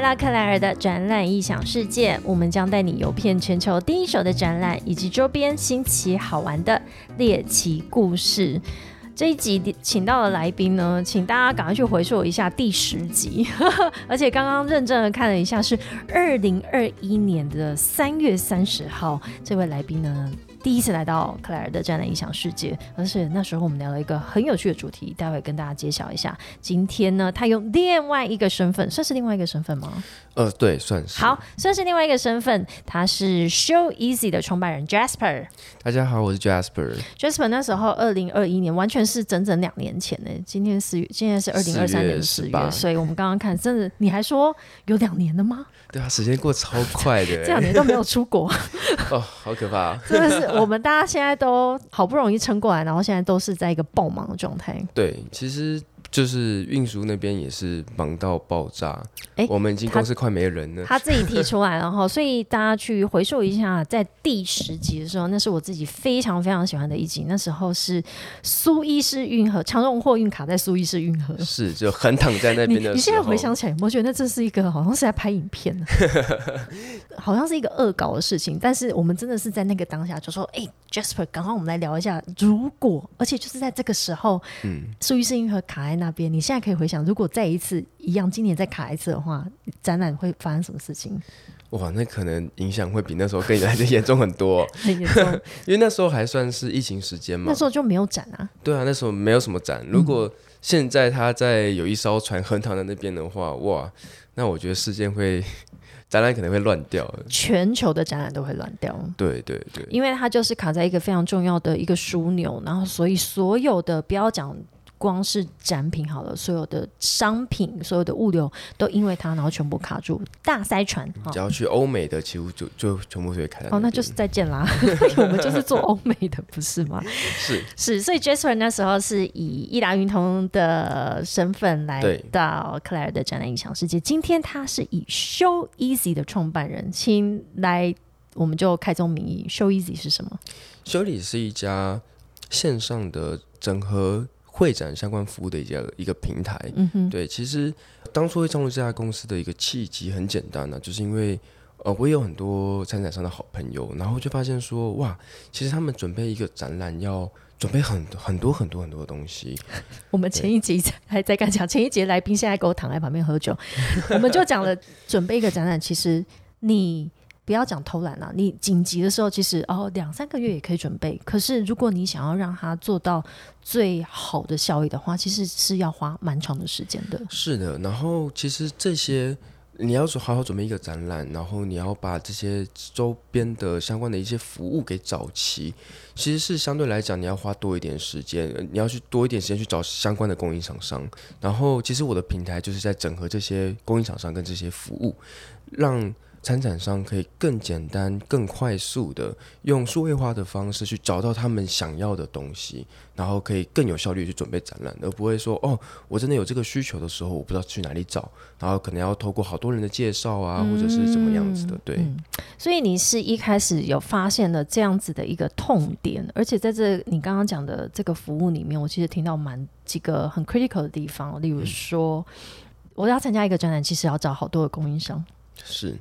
来到克莱尔的展览异想世界，我们将带你游遍全球第一手的展览以及周边新奇好玩的猎奇故事。这一集请到的来宾呢，请大家赶快去回溯一下第十集，而且刚刚认真的看了一下，是二零二一年的三月三十号，这位来宾呢。第一次来到克莱尔的这样的影响世界，而且那时候我们聊了一个很有趣的主题，待会跟大家揭晓一下。今天呢，他用另外一个身份，算是另外一个身份吗？呃，对，算是。好，算是另外一个身份，他是 Show Easy 的创办人 Jasper。大家好，我是 Jasper。Jasper 那时候二零二一年，完全是整整两年前呢。今天四月，现在是二零二三年四月，所以我们刚刚看，真的，你还说有两年了吗？对啊，时间过超快的，这两年都没有出国，哦，好可怕！真的是，我们大家现在都好不容易撑过来，然后现在都是在一个爆忙的状态。对，其实。就是运输那边也是忙到爆炸，哎，我们已经公司快没人了。他自己提出来，然后所以大家去回溯一下，在第十集的时候，那是我自己非常非常喜欢的一集。那时候是苏伊士运河长荣货运卡在苏伊士运河，是就横躺在那边的。你现在回想起来，我觉得那这是一个好像是在拍影片，好像是一个恶搞的事情。但是我们真的是在那个当下就说：“哎，Jasper，刚刚我们来聊一下，如果而且就是在这个时候，嗯，苏伊士运河卡在。”那边，你现在可以回想，如果再一次一样，今年再卡一次的话，展览会发生什么事情？哇，那可能影响会比那时候更来的严重很多，很 严重。因为那时候还算是疫情时间嘛，那时候就没有展啊。对啊，那时候没有什么展。如果现在他在有一艘船横躺在那边的话，哇，那我觉得事件会 展览可能会乱掉，全球的展览都会乱掉。对对对，因为它就是卡在一个非常重要的一个枢纽，然后所以所有的不要讲。光是展品好了，所有的商品、所有的物流都因为它，然后全部卡住，大塞船。只要去欧美的，几乎就就全部都会开。哦，那就是再见啦！我们就是做欧美的，不是吗？是是，所以 Jasper 那时候是以易达云通的身份来到克莱尔的展览影响世界。今天他是以 Show Easy 的创办人，请来，我们就开宗明义，Show Easy 是什么？Show Easy 是一家线上的整合。会展相关服务的一个一个平台，嗯哼对，其实当初会创立这家公司的一个契机很简单呢，就是因为呃，我有很多参展商的好朋友，然后就发现说，哇，其实他们准备一个展览要准备很很多很多很多的东西。我们前一集还在干讲，前一节来宾现在给我躺在旁边喝酒，我们就讲了准备一个展览，其实你。不要讲偷懒了，你紧急的时候其实哦两三个月也可以准备。可是如果你想要让它做到最好的效益的话，其实是要花蛮长的时间的。是的，然后其实这些你要好好准备一个展览，然后你要把这些周边的相关的一些服务给找齐，其实是相对来讲你要花多一点时间，你要去多一点时间去找相关的供应厂商。然后其实我的平台就是在整合这些供应厂商跟这些服务，让。参展商可以更简单、更快速的用数位化的方式去找到他们想要的东西，然后可以更有效率去准备展览，而不会说哦，我真的有这个需求的时候，我不知道去哪里找，然后可能要透过好多人的介绍啊，或者是怎么样子的。对，所以你是一开始有发现了这样子的一个痛点，而且在这你刚刚讲的这个服务里面，我其实听到蛮几个很 critical 的地方，例如说，我要参加一个展览，其实要找好多的供应商，是。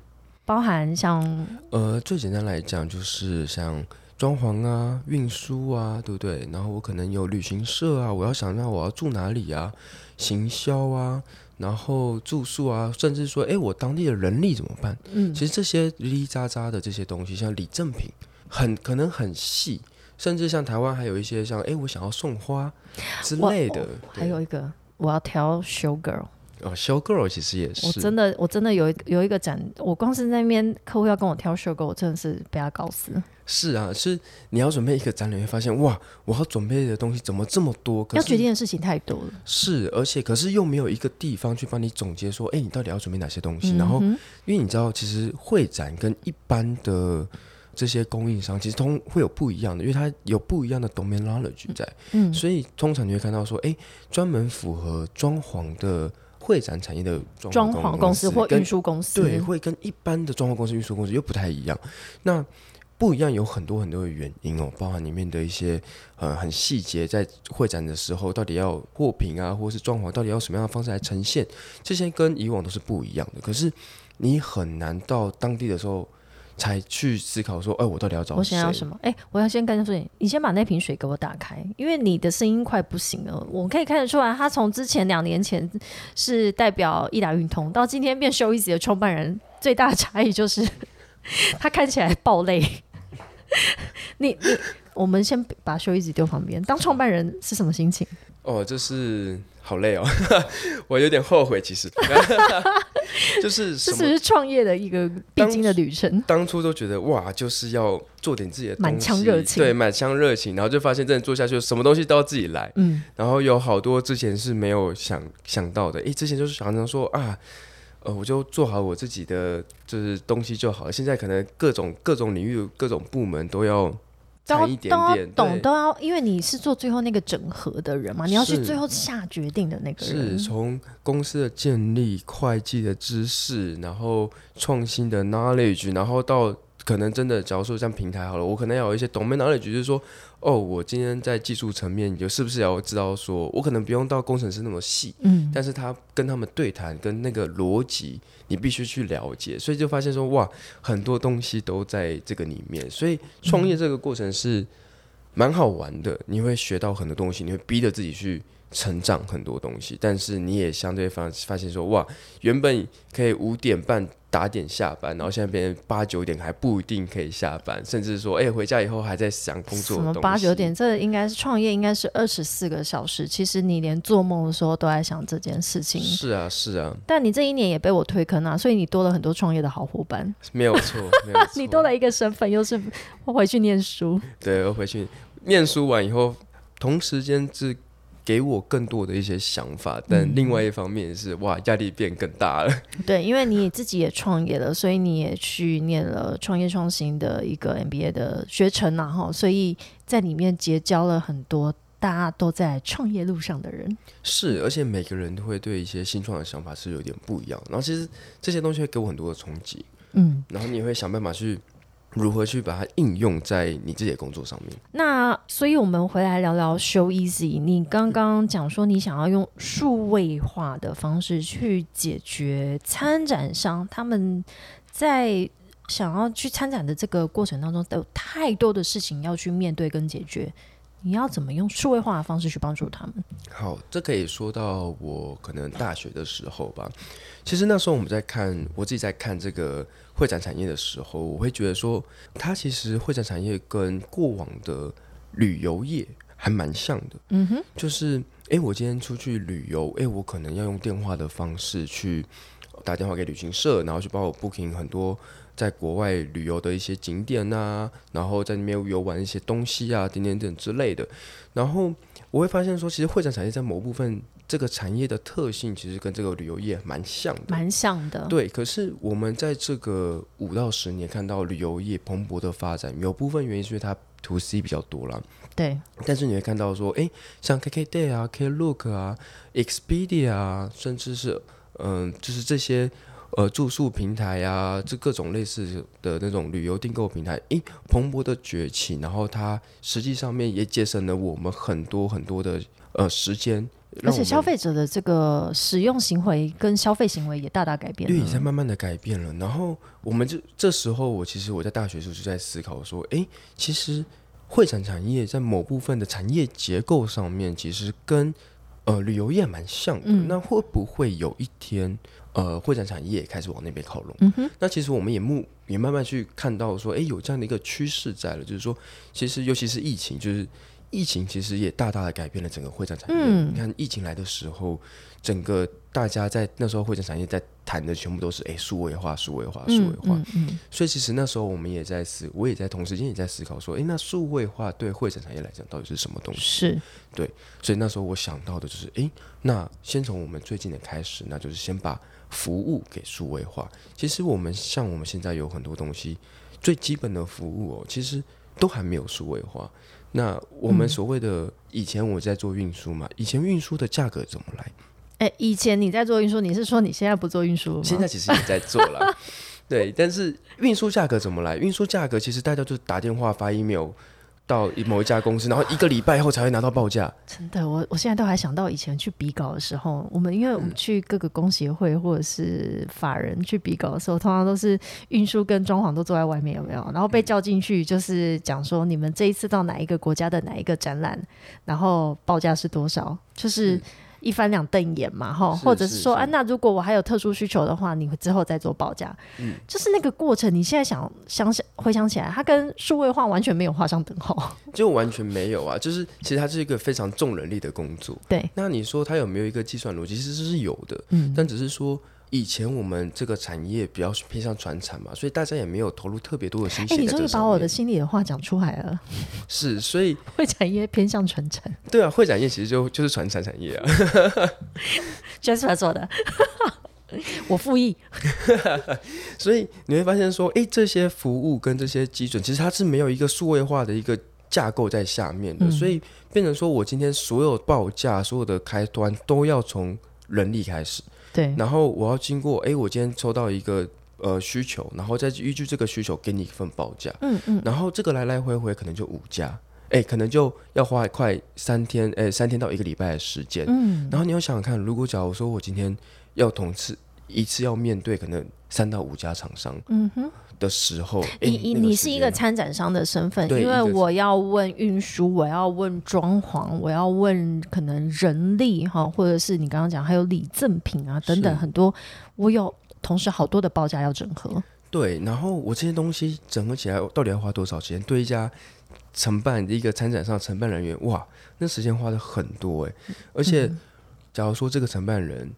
包含像呃，最简单来讲就是像装潢啊、运输啊，对不对？然后我可能有旅行社啊，我要想那我要住哪里啊？行销啊，然后住宿啊，甚至说，哎，我当地的人力怎么办？嗯，其实这些哩哩喳喳的这些东西，像礼赠品，很可能很细，甚至像台湾还有一些像，哎，我想要送花之类的，还有一个我要挑 show girl。哦，show girl 其实也是，我真的，我真的有有一个展，我光是那边客户要跟我挑 show girl，我真的是被他搞死。是啊，是你要准备一个展览，会发现哇，我要准备的东西怎么这么多？要决定的事情太多了。是，而且可是又没有一个地方去帮你总结说，哎，你到底要准备哪些东西？然后，因为你知道，其实会展跟一般的这些供应商其实通会有不一样的，因为它有不一样的 domain knowledge 在。嗯，所以通常你会看到说，哎，专门符合装潢的。会展产业的装潢公司或运输公司，对，会跟一般的装潢公司、运输公司又不太一样。那不一样，有很多很多的原因哦，包含里面的一些呃很细节，在会展的时候到底要货品啊，或是装潢，到底要什么样的方式来呈现，这些跟以往都是不一样的。可是你很难到当地的时候才去思考说，哎，我到底要找我想要什么？哎，我要先跟说你，你先把那瓶水给我打开，因为你的声音快不行了。我可以看得出来，他从之前两年前是代表易达运通，到今天变 Show Easy 的创办人，最大的差异就是 他看起来爆累。你你，我们先把修一子丢旁边。当创办人是什么心情？哦，就是好累哦，我有点后悔。其实，就是这只是创业的一个必经的旅程。当初都觉得哇，就是要做点自己的满腔热情，对，满腔热情。然后就发现真的做下去，什么东西都要自己来。嗯，然后有好多之前是没有想想到的。诶，之前就是常常说啊。呃，我就做好我自己的就是东西就好了。现在可能各种各种领域、各种部门都要掺一点点，懂都要，因为你是做最后那个整合的人嘛，你要去最后下决定的那个人。是从公司的建立、会计的知识，然后创新的 knowledge，然后到可能真的，假如说像平台好了，我可能要有一些 domain knowledge，就是说。哦，我今天在技术层面，你就是不是要知道说，我可能不用到工程师那么细，嗯，但是他跟他们对谈，跟那个逻辑，你必须去了解，所以就发现说，哇，很多东西都在这个里面，所以创业这个过程是蛮好玩的，你会学到很多东西，你会逼着自己去成长很多东西，但是你也相对发发现说，哇，原本可以五点半。打点下班，然后现在别人八九点还不一定可以下班，甚至说，哎，回家以后还在想工作。什么八九点？这应该是创业，应该是二十四个小时。其实你连做梦的时候都在想这件事情。是啊，是啊。但你这一年也被我推坑啊，所以你多了很多创业的好伙伴。没有错，没有错。你多了一个身份，又是回去念书。对，我回去念书完以后，同时间是。给我更多的一些想法，但另外一方面是哇，压力变更大了。对，因为你自己也创业了，所以你也去念了创业创新的一个 MBA 的学程，然后所以在里面结交了很多大家都在创业路上的人。是，而且每个人都会对一些新创的想法是有点不一样。然后其实这些东西会给我很多的冲击。嗯，然后你会想办法去。如何去把它应用在你自己的工作上面？那所以，我们回来聊聊 Show Easy。你刚刚讲说，你想要用数位化的方式去解决参展商他们在想要去参展的这个过程当中，有太多的事情要去面对跟解决。你要怎么用数位化的方式去帮助他们？好，这可以说到我可能大学的时候吧。其实那时候我们在看，我自己在看这个会展产业的时候，我会觉得说，它其实会展产业跟过往的旅游业还蛮像的。嗯哼，就是哎，我今天出去旅游，哎，我可能要用电话的方式去打电话给旅行社，然后去帮我 booking 很多。在国外旅游的一些景点啊，然后在那边游玩一些东西啊，点点点之类的。然后我会发现说，其实会展产业在某部分这个产业的特性，其实跟这个旅游业蛮像的，蛮像的。对，可是我们在这个五到十年看到旅游业蓬勃的发展，有部分原因是因为它 to C 比较多了。对。但是你会看到说，哎，像 KKday 啊、Klook 啊、Expedia 啊，甚至是嗯，就是这些。呃，住宿平台啊，这各种类似的那种旅游订购平台，诶，蓬勃的崛起，然后它实际上面也节省了我们很多很多的呃时间，而且消费者的这个使用行为跟消费行为也大大改变了，对，在慢慢的改变了。然后我们就这时候，我其实我在大学时候就在思考说，哎，其实会展产业在某部分的产业结构上面，其实跟呃旅游业蛮像的。那会不会有一天？呃，会展产业开始往那边靠拢。那其实我们也目也慢慢去看到说，哎，有这样的一个趋势在了，就是说，其实尤其是疫情，就是疫情其实也大大的改变了整个会展产业。你看疫情来的时候，整个大家在那时候会展产业在谈的全部都是哎数位化、数位化、数位化。嗯，所以其实那时候我们也在思，我也在同时间也在思考说，哎，那数位化对会展产业来讲到底是什么东西？是，对。所以那时候我想到的就是，哎，那先从我们最近的开始，那就是先把。服务给数位化，其实我们像我们现在有很多东西，最基本的服务哦，其实都还没有数位化。那我们所谓的以前我在做运输嘛，以前运输的价格怎么来？哎，以前你在做运输，你是说你现在不做运输吗？现在其实也在做了。对，但是运输价格怎么来？运输价格其实大家就打电话发 email 到某一家公司，然后一个礼拜后才会拿到报价。真的，我我现在都还想到以前去比稿的时候，我们因为我们去各个工协会或者是法人去比稿的时候，通常都是运输跟装潢都坐在外面，有没有？然后被叫进去，就是讲说你们这一次到哪一个国家的哪一个展览，然后报价是多少，就是一翻两瞪眼嘛，哈，或者是说，是啊，那如果我还有特殊需求的话，你之后再做报价。嗯就是那个过程，你现在想想想回想起来，它跟数位化完全没有画上等号。就完全没有啊，就是其实它是一个非常重人力的工作。对，那你说它有没有一个计算逻辑？其实是有的，嗯，但只是说以前我们这个产业比较偏向传产嘛，所以大家也没有投入特别多的心哎、血你终于把。我的心里的话讲出来了。是，所以 会产业偏向传产对啊，会展业其实就就是传产产业啊。Jasper 做的，我复议。所以你会发现说，诶，这些服务跟这些基准，其实它是没有一个数位化的一个架构在下面的，嗯所以变成说我今天所有报价、所有的开端都要从人力开始，对，然后我要经过，诶，我今天抽到一个呃需求，然后再依据这个需求给你一份报价，嗯嗯，然后这个来来回回可能就五家，哎，可能就要花快三天，诶，三天到一个礼拜的时间，嗯，然后你要想想看，如果假如说我今天要同次一次要面对可能三到五家厂商嗯哼，的时候，你你你是一个参展商的身份，因为我要问运输，我要问装潢，我要问可能人力哈，或者是你刚刚讲还有礼赠品啊等等很多，我有同时好多的报价要整合。对，然后我这些东西整合起来到底要花多少钱？对一家承办一个参展商的承办人员，哇，那时间花的很多诶。而且嗯假如说这个承办人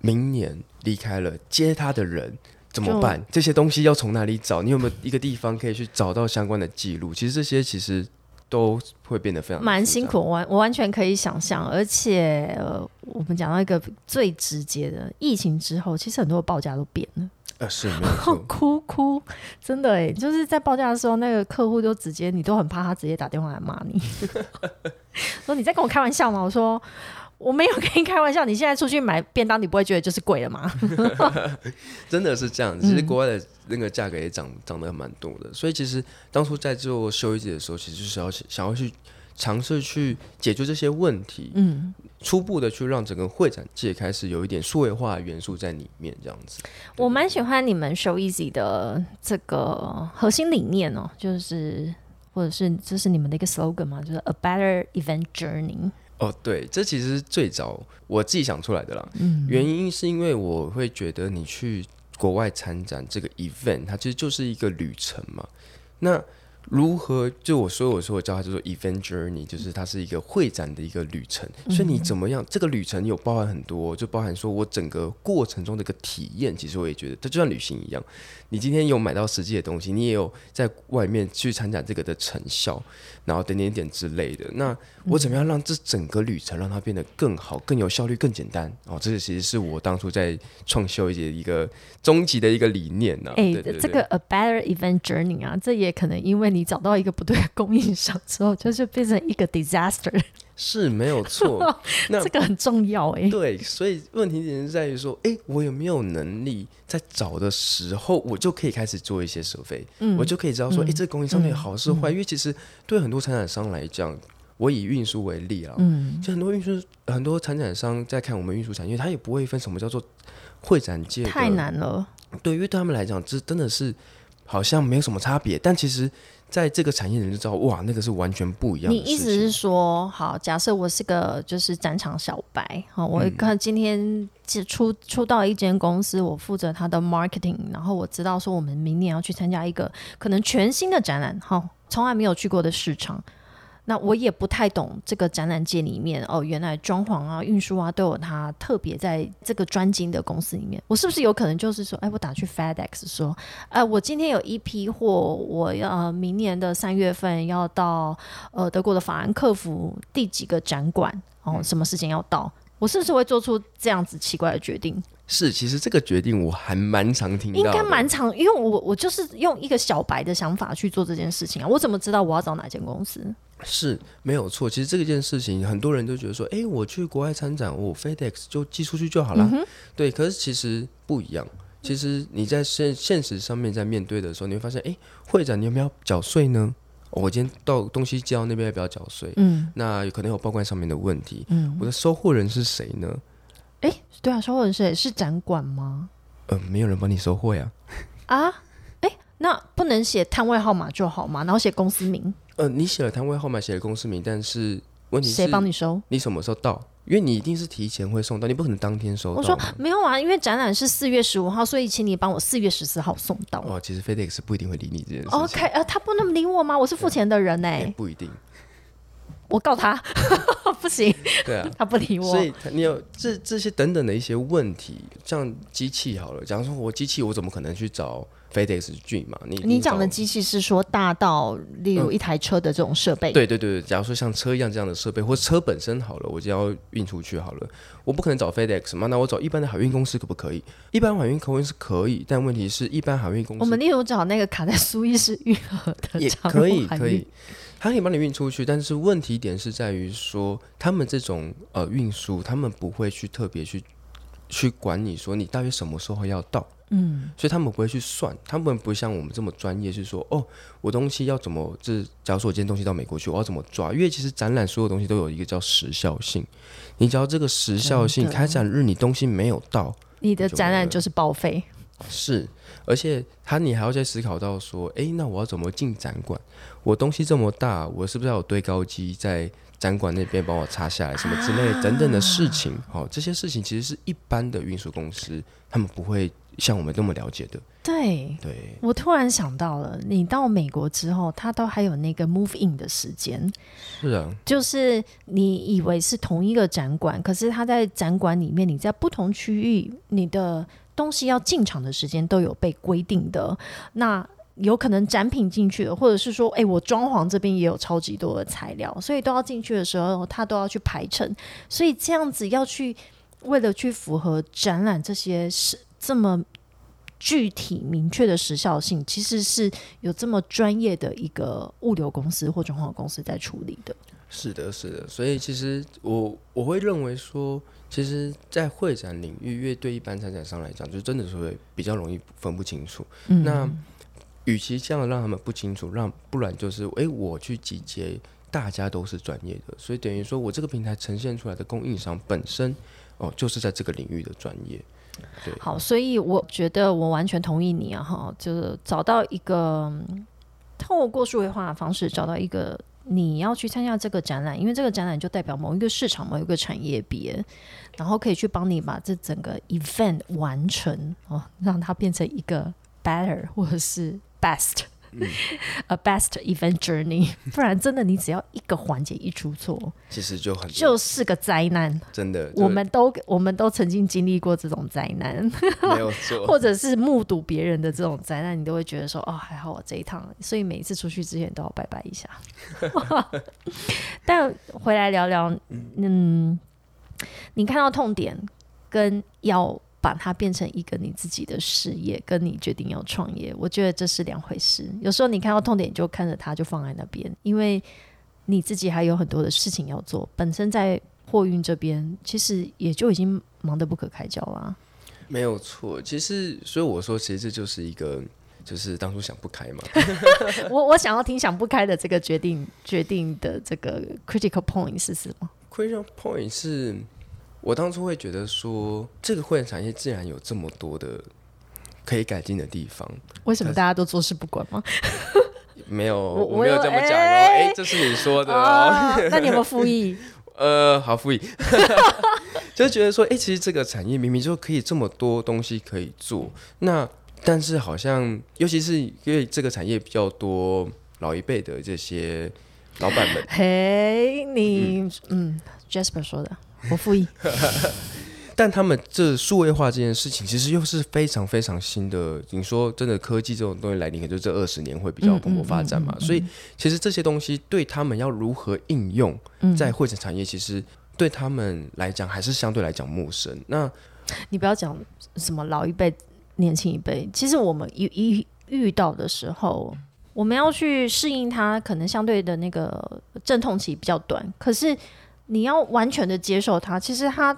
明年离开了，接他的人。怎么办？这些东西要从哪里找？你有没有一个地方可以去找到相关的记录？其实这些其实都会变得非常蛮辛苦，我完我完全可以想象，而且、呃、我们讲到一个最直接的，疫情之后，其实很多的报价都变了，呃，是没有错。哭哭，真的哎，就是在报价的时候，那个客户就直接，你都很怕他直接打电话来骂你，说你在跟我开玩笑吗？我说我没有跟你开玩笑，你现在出去买便当，你不会觉得就是贵了吗？真的是这样子，其实嗯国外的那个价格也涨涨得蛮多的，所以其实当初在做修一节的时候，其实就是要想要去尝试去解决这些问题，嗯，初步的去让整个会展界开始有一点数位化的元素在里面，这样子。我蛮喜欢你们 Show Easy 的这个核心理念哦，就是或者是这是你们的一个 slogan 嘛，就是 A Better Event Journey。哦，对，这其实是最早我自己想出来的啦。嗯，原因是因为我会觉得你去国外参展这个 event，它其实就是一个旅程嘛。那如何就我说我说我叫它叫做 event journey，就是它是一个会展的一个旅程。所以你怎么样？这个旅程有包含很多，就包含说我整个过程中的一个体验。其实我也觉得，它就像旅行一样，你今天有买到实际的东西，你也有在外面去参展这个的成效，然后点点点之类的。那我怎么样让这整个旅程让它变得更好、更有效率、更简单？哦，这个其实是我当初在创修一节一个终极的一个理念呢、哎、对这个 A Better Event Journey 啊，这也可能因为你找到一个不对的供应商之后，就是变成一个 disaster，是没有错。那这个很重要哎、对，所以问题点是在于说，哎，我有没有能力在找的时候，我就可以开始做一些收费，嗯我就可以知道说，哎、嗯这个供应商到底好是坏？因为其实对很多参展商来讲，我以运输为例啊，嗯，就很多运输很多参展商在看我们运输产业，他也不会分什么叫做会展界太难了。对，因为对他们来讲，这真的是好像没有什么差别，但其实在这个产业人就知道，哇，那个是完全不一样的。你意思是说，好，假设我是个就是展场小白，好，我嗯看今天接出出到一间公司，我负责它的 marketing，然后我知道说我们明年要去参加一个可能全新的展览，哈，从来没有去过的市场。那我也不太懂这个展览界里面哦，原来装潢啊、运输啊都有它特别在这个专精的公司里面，我是不是有可能就是说，哎，我打去 FedEx 说，哎，我今天有一批货，我要、呃、明年的三月份要到呃德国的法兰克福第几个展馆哦，什么事情要到？我是不是会做出这样子奇怪的决定？是，其实这个决定我还蛮常听到的，应该蛮常，因为我我就是用一个小白的想法去做这件事情啊，我怎么知道我要找哪间公司？是没有错。其实这件事情，很多人都觉得说，哎，我去国外参展，我 FedEx 就寄出去就好了。对，可是其实不一样。其其实你在现现实上面在面对的时候，你会发现，哎，会长，你有没有缴税呢？我今天到东西寄到那边要不要缴税？嗯，那有可能有报关上面的问题。嗯，我的收货人是谁呢？哎，对啊，收货人是谁？是展馆吗？呃，没有人帮你收货呀。啊？哎，那不能写摊位号码就好吗？然后写公司名？呃，你写了摊位号码，写了公司名，但是问题是谁帮你收？你什么时候到？因为你一定是提前会送到，你不可能当天收到。我说没有啊，因为展览是四月十五号，所以请你帮我四月十四号送到。哦，其实 FedEx 不一定会理你这件事。OK，呃，他不能理我吗？我是付钱的人呢。不一定。我告他，不行。对啊，他不理我。所以你有这这些等等的一些问题，像机器好了，假如说我机器，我怎么可能去找？FedEx 俊嘛，你你讲的机器是说大到例如一台车的这种设备？对对对假如说像车一样这样的设备，或车本身好了，我就要运出去好了，我不可能找 FedEx 嘛，那我找一般的海运公司可不可以？一般海运公司是可以，但问题是一般海运公司，我们例如找那个卡在苏伊士运河的，也 可以可以，他可以帮你运出去，但是问题点是在于说，他们这种呃运输，他们不会去特别去去管你说你大约什么时候要到。嗯，所以他们不会去算，他们不像我们这么专业，是说哦，我东西要怎么，这假如说我今天东西到美国去，我要怎么抓？因为其实展览所有东西都有一个叫时效性，你只要这个时效性开展日，你东西没有到，你的展览就是报废。是，而且他你还要再思考到说，哎，那我要怎么进展馆？我东西这么大，我是不是要有堆高机在展馆那边帮我插下来，什么之类等等的事情？好，这些事情其实是一般的运输公司他们不会。像我们那么了解的，对对，我突然想到了，你到美国之后，他都还有那个 move in 的时间，是啊，就是你以为是同一个展馆，可是他在展馆里面，你在不同区域，你的东西要进场的时间都有被规定的。那有可能展品进去了，或者是说，哎，我装潢这边也有超级多的材料，所以都要进去的时候，他都要去排程，所以这样子要去为了去符合展览这些是。这么具体明确的时效性，其实是有这么专业的一个物流公司或装潢公司在处理的。是的，是的。所以其实我我会认为说，其实，在会展领域，因为对一般参展商来讲，就真的是会比较容易分不清楚。那与其这样让他们不清楚，让不然就是，哎，我去集结，大家都是专业的，所以等于说我这个平台呈现出来的供应商本身，哦，就是在这个领域的专业。好，所以我觉得我完全同意你啊，哈，就是找到一个透过数位化的方式找到一个你要去参加这个展览，因为这个展览就代表某一个市场、某一个产业别，然后可以去帮你把这整个 event 完成哦，让它变成一个 better 或者是 best。A best event journey，不然真的你只要一个环节一出错，其实就很就是个灾难。真的，我们都我们都曾经经历过这种灾难，没有错，或者是目睹别人的这种灾难，你都会觉得说哦，还好我这一趟，所以每一次出去之前都要拜拜一下。但回来聊聊，嗯，你看到痛点跟要。把它变成一个你自己的事业，跟你决定要创业，我觉得这是两回事。有时候你看到痛点，就看着它，就放在那边，因为你自己还有很多的事情要做。本身在货运这边，其实也就已经忙得不可开交啦。没有错，其实所以我说，其实这就是一个，就是当初想不开嘛。我我想要听想不开的这个决定，决定的这个 critical point 是什么？critical point 是。我当初会觉得说，这个会员产业自然有这么多的可以改进的地方。为什么大家都坐视不管吗？没有，我没有这么讲哦。哎，这是你说的哦。那你有没有复议？呃，好复议。就觉得说，哎，其实这个产业明明就可以这么多东西可以做，那但是好像，尤其是因为这个产业比较多老一辈的这些老板们。嘿，你嗯，Jasper 说的。我复议，但他们这数位化这件事情，其实又是非常非常新的。你说真的，科技这种东西来临，可就这二十年会比较蓬勃发展嘛？所以，其实这些东西对他们要如何应用在会展产业，其实对他们来讲还是相对来讲陌生。那你不要讲什么老一辈、年轻一辈，其实我们一一遇到的时候，我们要去适应它，可能相对的那个阵痛期比较短，可是。你要完全的接受它，其实它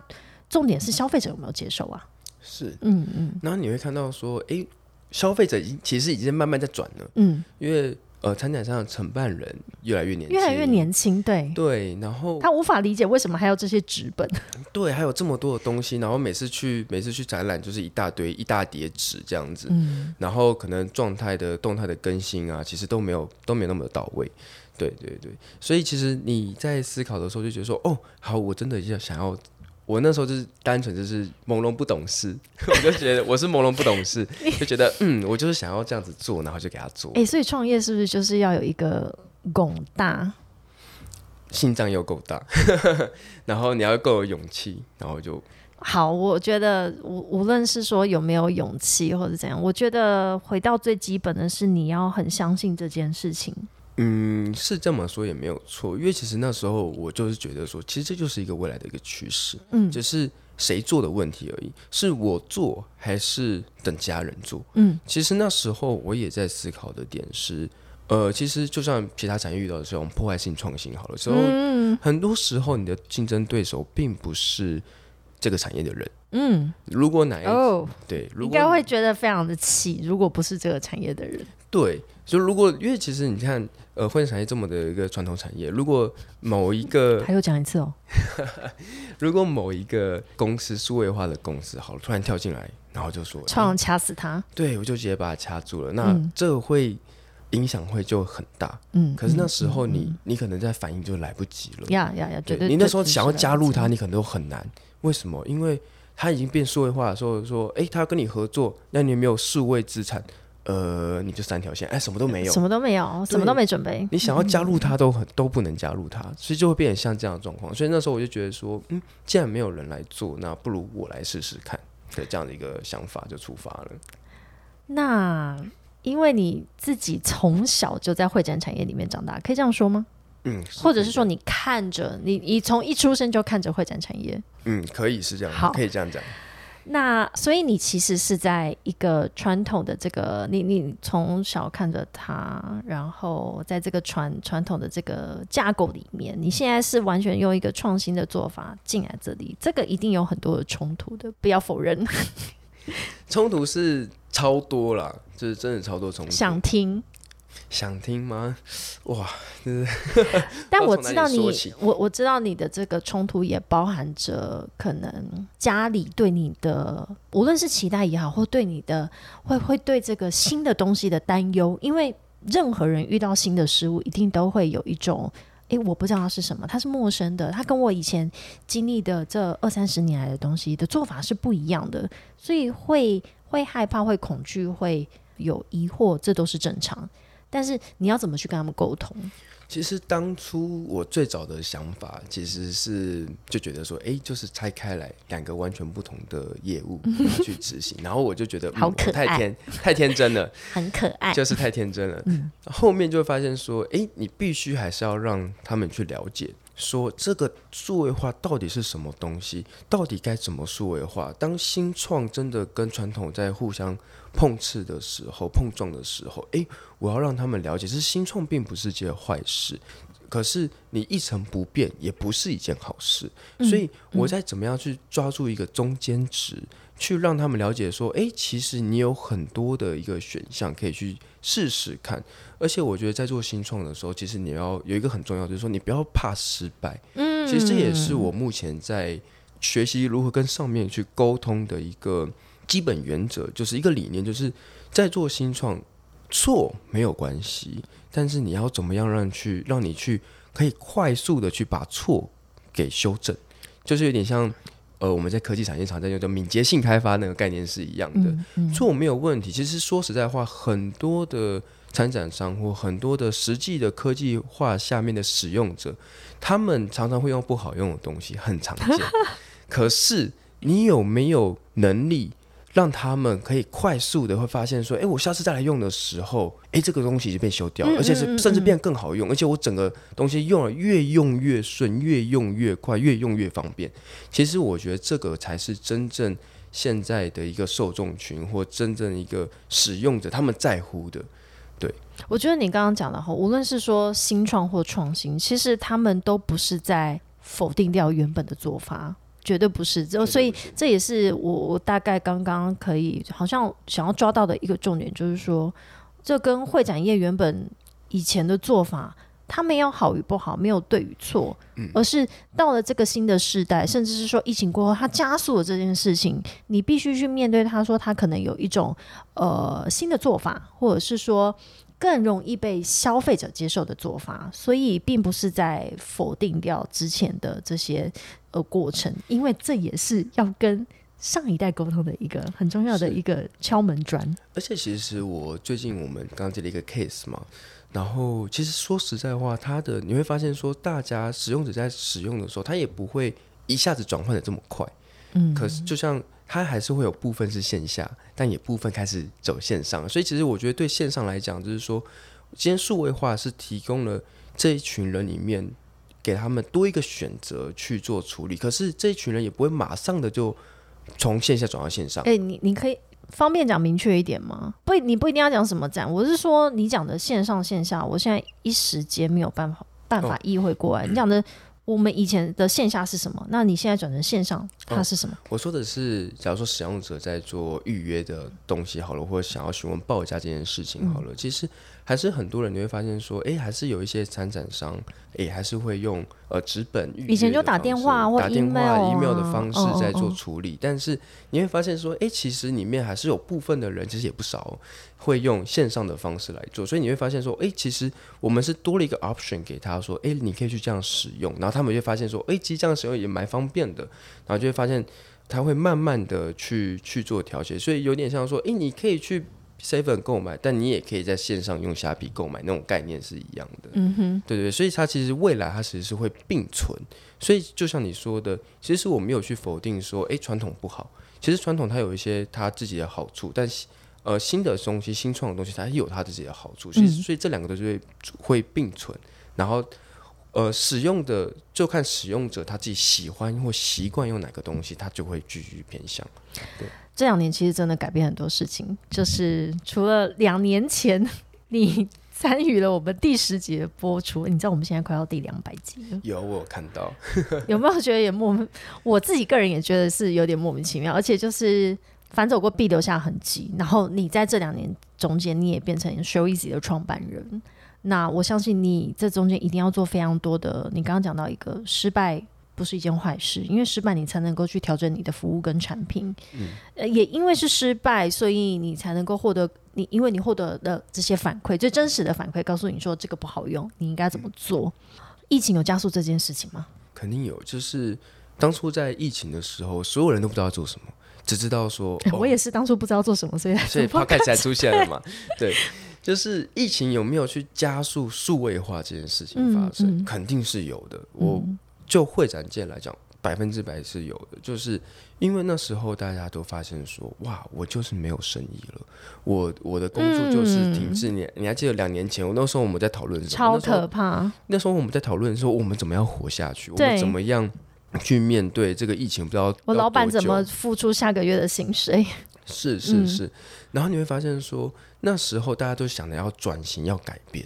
重点是消费者有没有接受啊？是，嗯嗯。然后你会看到说，哎、消费者已经其实已经慢慢在转了，嗯，因为呃，参展商的承办人越来越年轻，越来越年轻，对。对，然后他无法理解为什么还有这些纸本，对，还有这么多的东西，然后每次去每次去展览就是一大堆一大叠纸这样子，嗯，然后可能状态的动态的更新啊，其实都没有都没有那么到位。对对对，所以其实你在思考的时候就觉得说，哦，好，我真的要想要，我那时候就是单纯就是朦胧不懂事，我就觉得我是朦胧不懂事，就觉得嗯，我就是想要这样子做，然后就给他做，哎、所以创业是不是就是要有一个拱大？心脏又够大，然后你要够有勇气，然后就好，我觉得无无论是说有没有勇气或者怎样，我觉得回到最基本的是你要很相信这件事情。嗯，是这么说也没有错，因为其实那时候我就是觉得说，其实这就是一个未来的一个趋势，嗯只是谁做的问题而已，是我做还是等家人做？嗯其实那时候我也在思考的点是，呃，其实就像其他产业遇到的这种破坏性创新好了时候，嗯很多时候你的竞争对手并不是这个产业的人。嗯，如果哪一、哦，对，如应该会觉得非常的气，如果不是这个产业的人。对，就如果因为其实你看，呃，婚产业这么的一个传统产业，如果某一个还有讲一次哦，如果某一个公司数位化的公司好了，突然跳进来，然后就说，创掐死他。对我就直接把他掐住了，那嗯这会影响会就很大。嗯，可是那时候嗯你、你可能在反应就来不及了。呀呀呀，对。对你那时候想要加入他，你可能都很难。为什么？因为他已经变数位化的时候，说，哎，他要跟你合作，那你有没有数位资产？呃，你就三条线，哎，什么都没有什。么都没有，什么都没准备。你想要加入他都很都不能加入他，所以就会变成像这样的状况。所以那时候我就觉得说，嗯，既然没有人来做，那不如我来试试看的这样的一个想法就出发了。那因为你自己从小就在会展产业里面长大，可以这样说吗？嗯，或者是说你看着你，你从一出生就看着会展产业，嗯，可以是这样，好可以这样讲。那所以你其实是在一个传统的这个，你你从小看着他，然后在这个传传统的这个架构里面，你现在是完全用一个创新的做法进来这里，这个一定有很多的冲突的，不要否认。冲突是超多啦，就是真的超多冲突。想听，想听吗？哇，但 要从哪我知道你我我知道你的这个冲突也包含着可能家里对你的，无论是期待也好，或对你的会会对这个新的东西的担忧，因为任何人遇到新的事物，一定都会有一种。诶，我不知道它是什么，它是陌生的，它跟我以前经历的这二三十年来的东西的做法是不一样的，所以会会害怕、会恐惧、会有疑惑，这都是正常。但是你要怎么去跟他们沟通？其实当初我最早的想法其实是就觉得说，哎、就是拆开来两个完全不同的业务 去执行，然后我就觉得，嗯、好可爱太天太天真了，很可爱，就是太天真了。嗯后面就会发现说，哎、你必须还是要让他们去了解，说这个数位化到底是什么东西，到底该怎么数位化。当新创真的跟传统在互相碰刺的时候、碰撞的时候，诶、我要让他们了解，是新创并不是件坏事。可是你一成不变也不是一件好事，所以我在怎么样去抓住一个中间值，去让他们了解说，诶，其实你有很多的一个选项可以去试试看。而且我觉得在做新创的时候，其实你要有一个很重要，就是说你不要怕失败。嗯其实这也是我目前在学习如何跟上面去沟通的一个基本原则，就是一个理念，就是在做新创错没有关系，但是你要怎么样让去让你去可以快速的去把错给修正，就是有点像呃我们在科技产业常在用的敏捷性开发那个概念是一样的。嗯嗯错没有问题。其实说实在话，很多的参展商或很多的实际的科技化下面的使用者，他们常常会用不好用的东西，很常见。可是你有没有能力？让他们可以快速的会发现说，哎，我下次再来用的时候，哎，这个东西已经被修掉了，嗯而且是甚至变得更好用，而且我整个东西用了越用越顺，越用越快，越用越方便。其实我觉得这个才是真正现在的一个受众群或真正一个使用者他们在乎的。对我觉得你刚刚讲的哈，无论是说新创或创新，其实他们都不是在否定掉原本的做法，绝对不是。就所以这也是我我大概刚刚可以好像想要抓到的一个重点，就是说这跟会展业原本以前的做法。它没有好与不好，没有对与错，而是到了这个新的时代，甚至是说疫情过后，它加速了这件事情，你必须去面对。他说，他可能有一种呃新的做法，或者是说更容易被消费者接受的做法，所以并不是在否定掉之前的这些呃过程，因为这也是要跟上一代沟通的一个很重要的一个敲门砖。而且，其实我最近我们刚接了一个 case 嘛。然后，其实说实在话，它的你会发现说，大家使用者在使用的时候，它也不会一下子转换的这么快。嗯，可是就像它还是会有部分是线下，但也部分开始走线上。所以，其实我觉得对线上来讲，就是说，今天数位化是提供了这一群人里面给他们多一个选择去做处理。可是这一群人也不会马上的就从线下转到线上。哎，你你可以。方便讲明确一点吗？不，你不一定要讲什么展。我是说，你讲的线上线下，我现在一时间没有办法办法意会过来。你讲的我们以前的线下是什么？那你现在转成线上，它是什么？我说的是，假如说使用者在做预约的东西好了，或者想要询问报价这件事情好了，其实还是很多人你会发现说，哎，还是有一些参展商，哎，还是会用。呃，纸本以前就打电话或打电话、email 的方式在做处理，但是你会发现说，哎，其实里面还是有部分的人，其实也不少会用线上的方式来做，所以你会发现说，哎，其实我们是多了一个 option 给他说，哎，你可以去这样使用，然后他们就发现说，哎，其实这样使用也蛮方便的，然后就会发现他会慢慢的去去做调节，所以有点像说，哎，你可以去。Seven 购买，但你也可以在线上用虾皮购买，那种概念是一样的。嗯哼，对对，所以它其实未来它其实是会并存。所以就像你说的，其实我没有去否定说，哎，传统不好。其实传统它有一些它自己的好处，但呃新的东西、新创的东西，它也有它自己的好处。所以所以这两个都是会会并存。然后呃使用的就看使用者他自己喜欢或习惯用哪个东西，他就会继续偏向。对。这两年其实真的改变很多事情，就是除了两年前 你参与了我们第十集的播出，你知道我们现在快要第两百集了。有我有看到，有没有觉得也莫名？我自己个人也觉得是有点莫名其妙，而且就是反走过必留下痕迹。然后你在这两年中间，你也变成 Show Easy 的创办人，那我相信你这中间一定要做非常多的。你刚刚讲到一个失败。不是一件坏事，因为失败你才能够去调整你的服务跟产品。嗯，呃，也因为是失败，所以你才能够获得你，因为你获得的这些反馈，最真实的反馈，告诉你说这个不好用，你应该怎么做？疫情有加速这件事情吗？肯定有，就是当初在疫情的时候，所有人都不知道做什么，只知道说，我也是当初不知道做什么，所以 所以它开始才出现了嘛。对，就是疫情有没有去加速数位化这件事情发生？肯定是有的。我。就会展界来讲，百分之百是有的，就是因为那时候大家都发现说，哇，我就是没有生意了，我我的工作就是停滞。你你还记得两年前，我那时候我们在讨论什么？超可怕！那时候我们在讨论说，我们怎么样活下去？我们怎么样去面对这个疫情？不知道我老板怎么付出下个月的薪水？是是是。然后你会发现说，那时候大家都想着要转型、要改变，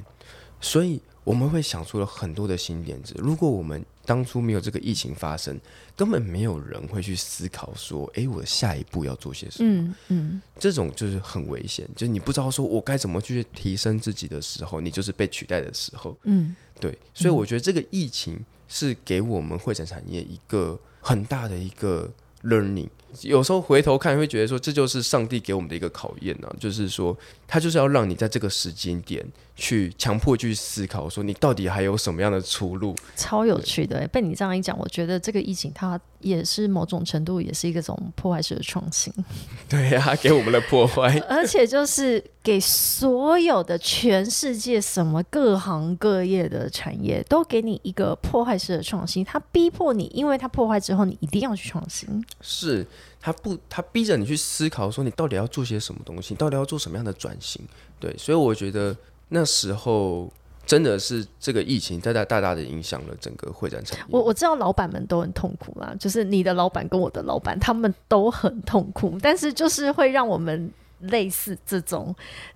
所以我们会想出了很多的新点子。如果我们当初没有这个疫情发生，根本没有人会去思考说：“哎，我下一步要做些什么？”嗯嗯，这种就是很危险，就是你不知道说我该怎么去提升自己的时候，你就是被取代的时候。嗯，对，所以我觉得这个疫情是给我们会展产业一个很大的一个 learning。有时候回头看，会觉得说这就是上帝给我们的一个考验呢，就是说他就是要让你在这个时间点去强迫去思考，说你到底还有什么样的出路。超有趣的，被你这样一讲，我觉得这个疫情它也是某种程度也是一个种破坏式的创新。对呀，给我们的破坏，而且就是给所有的全世界什么各行各业的产业都给你一个破坏式的创新，它逼迫你，因为它破坏之后，你一定要去创新。是。他不，他逼着你去思考，说你到底要做些什么东西，你到底要做什么样的转型？对，所以我觉得那时候真的是这个疫情大大大大的影响了整个会展场。我我知道老板们都很痛苦啦，就是你的老板跟我的老板，他们都很痛苦，但是就是会让我们类似这种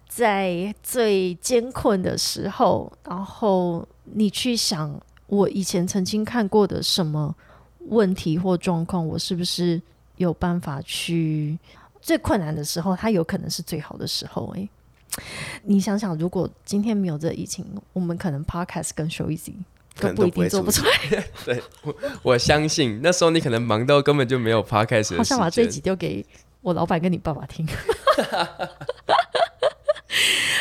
在最艰困的时候，然后你去想我以前曾经看过的什么。问题或状况，我是不是有办法去？最困难的时候，它有可能是最好的时候。诶，你想想，如果今天没有这疫情，我们可能 podcast 跟 show easy 都不一定做不出来。对，我我相信那时候你可能忙到根本就没有 podcast。好像把这一集丢给我老板跟你爸爸听。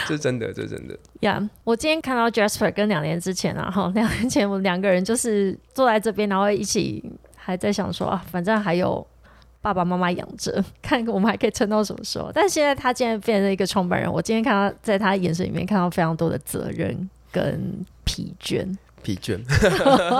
这真的，这真的呀！我今天看到 Jasper 跟两年之前啊，哈，两年前我们两个人就是坐在这边，然后一起还在想说啊，反正还有爸爸妈妈养着，看我们还可以撑到什么时候。但现在他竟然变成一个创办人，我今天看到在他眼神里面看到非常多的责任跟疲倦，疲倦，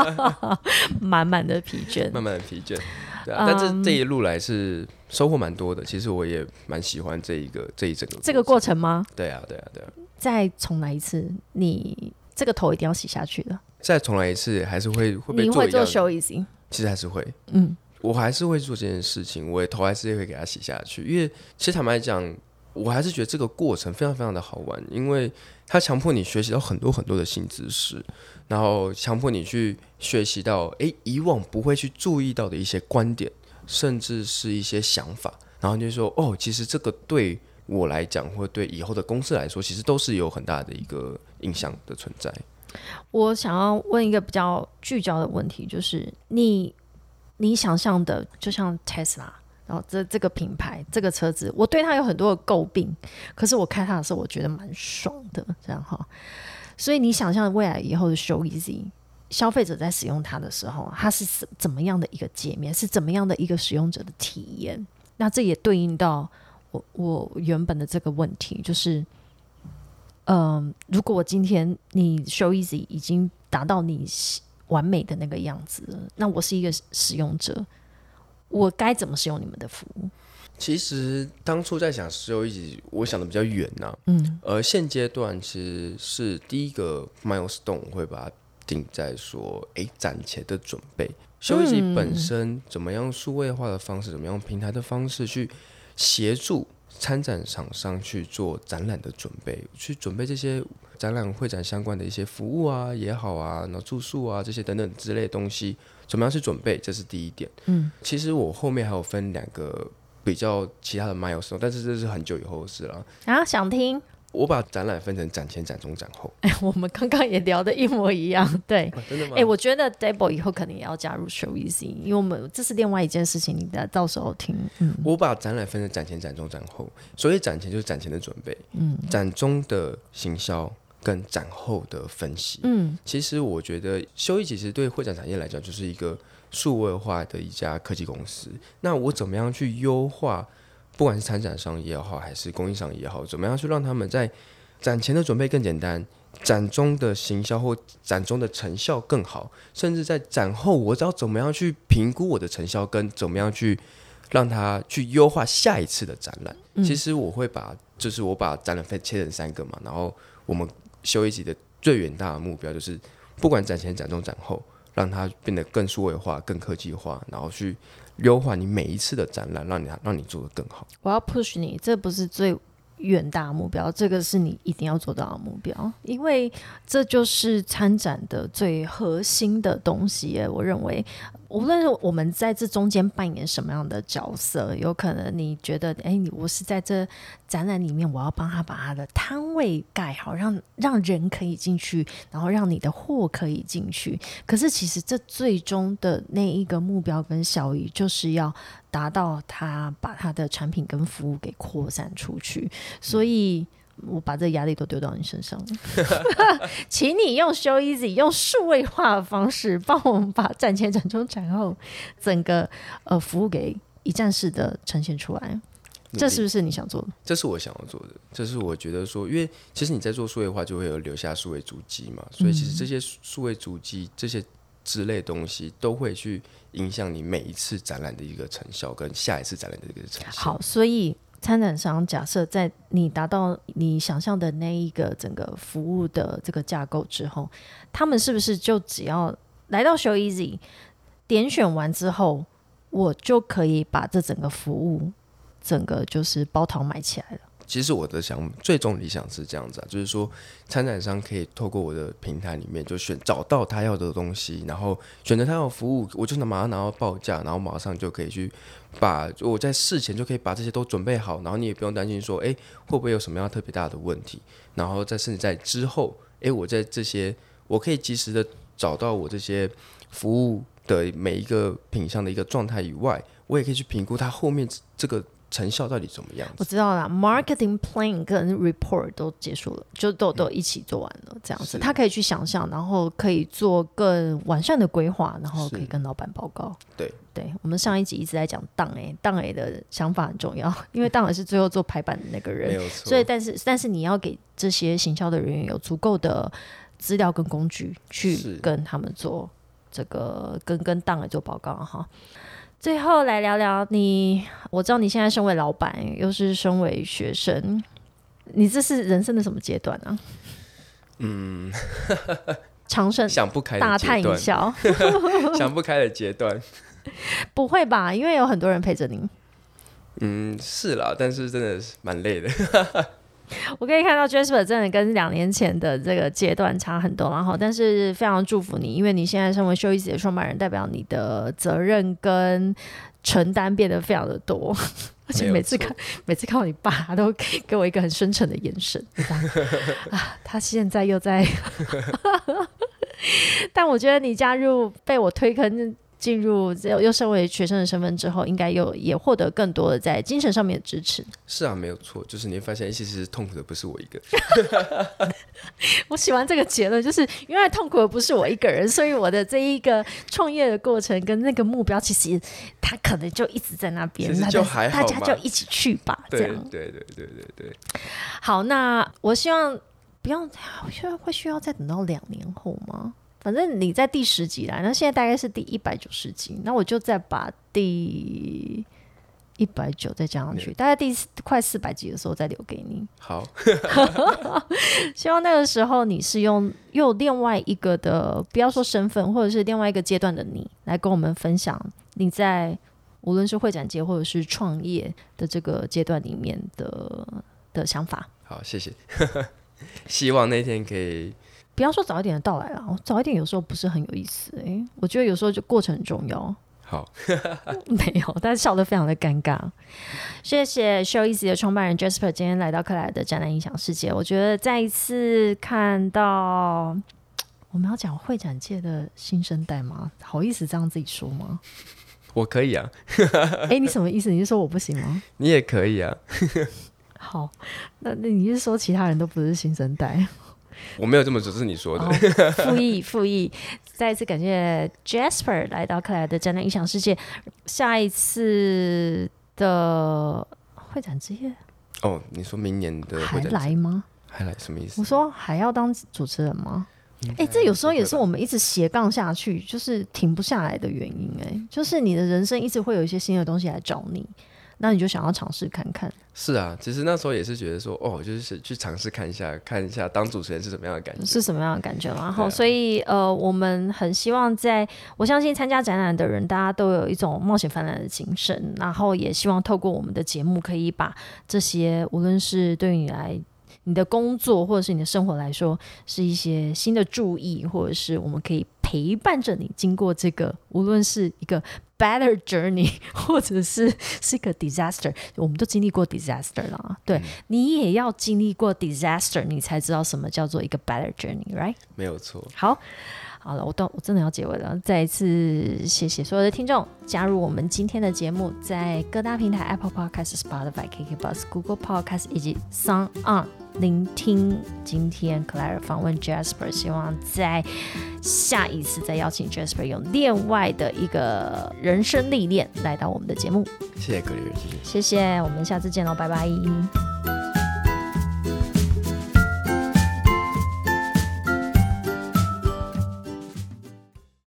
满满的疲倦，满满的疲倦。对啊，但这这一路来是收获蛮多的。其实我也蛮喜欢这一个这一整个这个过程吗？对啊，对啊，对啊。再重来一次，你这个头一定要洗下去的。再重来一次，还是会会你会做 show easy？其实还是会，嗯，我还是会做这件事情。我也头还是会给它洗下去，因为其实坦白讲，我还是觉得这个过程非常非常的好玩，因为它强迫你学习到很多很多的新知识。然后强迫你去学习到，哎，以往不会去注意到的一些观点，甚至是一些想法。然后就说，哦，其实这个对我来讲，或对以后的公司来说，其实都是有很大的一个影响的存在。我想要问一个比较聚焦的问题，就是你你想象的，就像 Tesla，然后这这个品牌，这个车子，我对它有很多的诟病，可是我开它的时候，我觉得蛮爽的，这样哈。所以你想象未来以后的 Show Easy 消费者在使用它的时候，它是怎怎么样的一个界面，是怎么样的一个使用者的体验？那这也对应到我我原本的这个问题，就是，嗯，如果我今天你 Show Easy 已经达到你完美的那个样子，那我是一个使用者，我该怎么使用你们的服务？其实当初在想石油一起，我想的比较远呐。嗯，而现阶段其实是第一个 milestone 会把它定在说，哎，暂且的准备。休息本身怎么样数位化的方式，怎么样平台的方式去协助参展厂商去做展览的准备，去准备这些展览会展相关的一些服务啊也好啊，然后住宿啊这些等等之类的东西，怎么样去准备，这是第一点。嗯，其实我后面还有分两个。比较其他的 milestone，但是这是很久以后的事了。啊，想听？我把展览分成展前、展中、展后。哎，我们刚刚也聊的一模一样。对，真的吗？哎，我觉得 Dable 以后可能也要加入 Show Easy，因为我们这是另外一件事情，你到到时候听。嗯，我把展览分成展前、展中、展后，所以展前就是展前的准备，嗯，展中的行销跟展后的分析。嗯，其实我觉得修一其实对会展产业来讲就是一个。数位化的一家科技公司，那我怎么样去优化？不管是参展商也好，还是供应商也好，怎么样去让他们在展前的准备更简单，展中的行销或展中的成效更好，甚至在展后，我知道怎么样去评估我的成效，跟怎么样去让他去优化下一次的展览。其实我会把，就是我把展览分切成三个嘛，然后我们修一集的最远大的目标就是，不管展前、展中、展后。让它变得更数位化、更科技化，然后去优化你每一次的展览，让你让你做的更好。我要 push 你，这不是最远大目标，这个是你一定要做到的目标，因为这就是参展的最核心的东西。我认为。无论我们在这中间扮演什么样的角色，有可能你觉得，哎，我是在这展览里面，我要帮他把他的摊位盖好，让让人可以进去，然后让你的货可以进去。可是其实这最终的那一个目标跟效益，就是要达到他把他的产品跟服务给扩散出去。所以。我把这压力都丢到你身上了，请你用 Show Easy 用数位化的方式，帮我们把展前、展中、展后整个呃服务给一站式的呈现出来。这是不是你想做的？这是我想要做的。这是我觉得说，因为其实你在做数位化，就会有留下数位足迹嘛。所以其实这些数位足迹、这些之类东西，都会去影响你每一次展览的一个成效，跟下一次展览的一个成效。好，所以。参展商假设在你达到你想象的那一个整个服务的这个架构之后，他们是不是就只要来到 Show Easy 点选完之后，我就可以把这整个服务整个就是包头买起来了？其实我的想最终理想是这样子啊，就是说参展商可以透过我的平台里面就选找到他要的东西，然后选择他要服务，我就能马上拿到报价，然后马上就可以去把我在事前就可以把这些都准备好，然后你也不用担心说，哎，会不会有什么样特别大的问题，然后在甚至在之后，哎，我在这些我可以及时的找到我这些服务的每一个品相的一个状态以外，我也可以去评估它后面这个。成效到底怎么样？我知道啦，marketing plan 跟 report 都结束了，就都都一起做完了，这样子，他可以去想象，然后可以做更完善的规划，然后可以跟老板报告。对，对我们上一集一直在讲档 A，档 A 的想法很重要，因为档 A 是最后做排版的那个人，所以但是但是你要给这些行销的人员有足够的资料跟工具去跟他们做这个跟跟档 A 做报告哈。最后来聊聊你，我知道你现在身为老板，又是身为学生，你这是人生的什么阶段啊？嗯，长生想不开，大叹一笑，想不开的阶段，不会吧？因为有很多人陪着你。嗯，是啦，但是真的是蛮累的。我可以看到 Jasper 真的跟两年前的这个阶段差很多，然后但是非常祝福你，因为你现在身为休息的创办人，代表你的责任跟承担变得非常的多，而且每次看每次看到你爸，都给我一个很深沉的眼神，啊，他现在又在，但我觉得你加入被我推坑。进入又又身为学生的身份之后，应该又也获得更多的在精神上面的支持。是啊，没有错，就是你会发现，其实痛苦的不是我一个。我喜欢这个结论，就是因为痛苦的不是我一个人，所以我的这一个创业的过程跟那个目标，其实他可能就一直在那边。那就还好，大家就一起去吧。这样，对对对对对。好，那我希望不要，需要会需要再等到两年后吗？反正你在第十集来，那现在大概是第一百九十集，那我就再把第一百九再加上去，大概第快四百集的时候再留给你。好，希望那个时候你是用又另外一个的，不要说身份，或者是另外一个阶段的你来跟我们分享你在无论是会展界或者是创业的这个阶段里面的的想法。好，谢谢，希望那天可以。不要说早一点的到来了，早一点有时候不是很有意思哎。我觉得有时候就过程很重要。好，没有，但是笑得非常的尴尬。谢谢 Show Easy 的创办人 Jasper 今天来到克莱尔的展览影响世界。我觉得再一次看到我们要讲会展界的新生代吗？好意思这样自己说吗？我可以啊。哎，你什么意思？你是说我不行吗？你也可以啊。好，那那你是说其他人都不是新生代？我没有这么说，是你说的。复议复议，再一次感谢 Jasper 来到克莱的展览影响世界。下一次的会展之夜哦，你说明年的还来吗？还来什么意思？我说还要当主持人吗？哎，这有时候也是我们一直斜杠下去，就是停不下来的原因。哎，就是你的人生一直会有一些新的东西来找你。那你就想要尝试看看？是啊，其实那时候也是觉得说，哦，就是去尝试看一下，看一下当主持人是什么样的感觉，是什么样的感觉。然后，所以呃，我们很希望在，我相信参加展览的人，大家都有一种冒险泛滥的精神，然后也希望透过我们的节目，可以把这些，无论是对于你来。你的工作或者是你的生活来说，是一些新的注意，或者是我们可以陪伴着你经过这个，无论是一个 better journey，或者是是一个 disaster，我们都经历过 disaster 了，对你也要经历过 disaster，你才知道什么叫做一个 better journey，right？没有错。好，好了，我到我真的要结尾了，再一次谢谢所有的听众加入我们今天的节目，在各大平台 Apple Podcast、Spotify、KK Bus、Google Podcast 以及 Sound On。聆听今天 Claire 访问 Jasper，希望在下一次再邀请 Jasper 用另外的一个人生历练来到我们的节目。谢谢 Claire，谢谢，我们下次见喽，拜拜。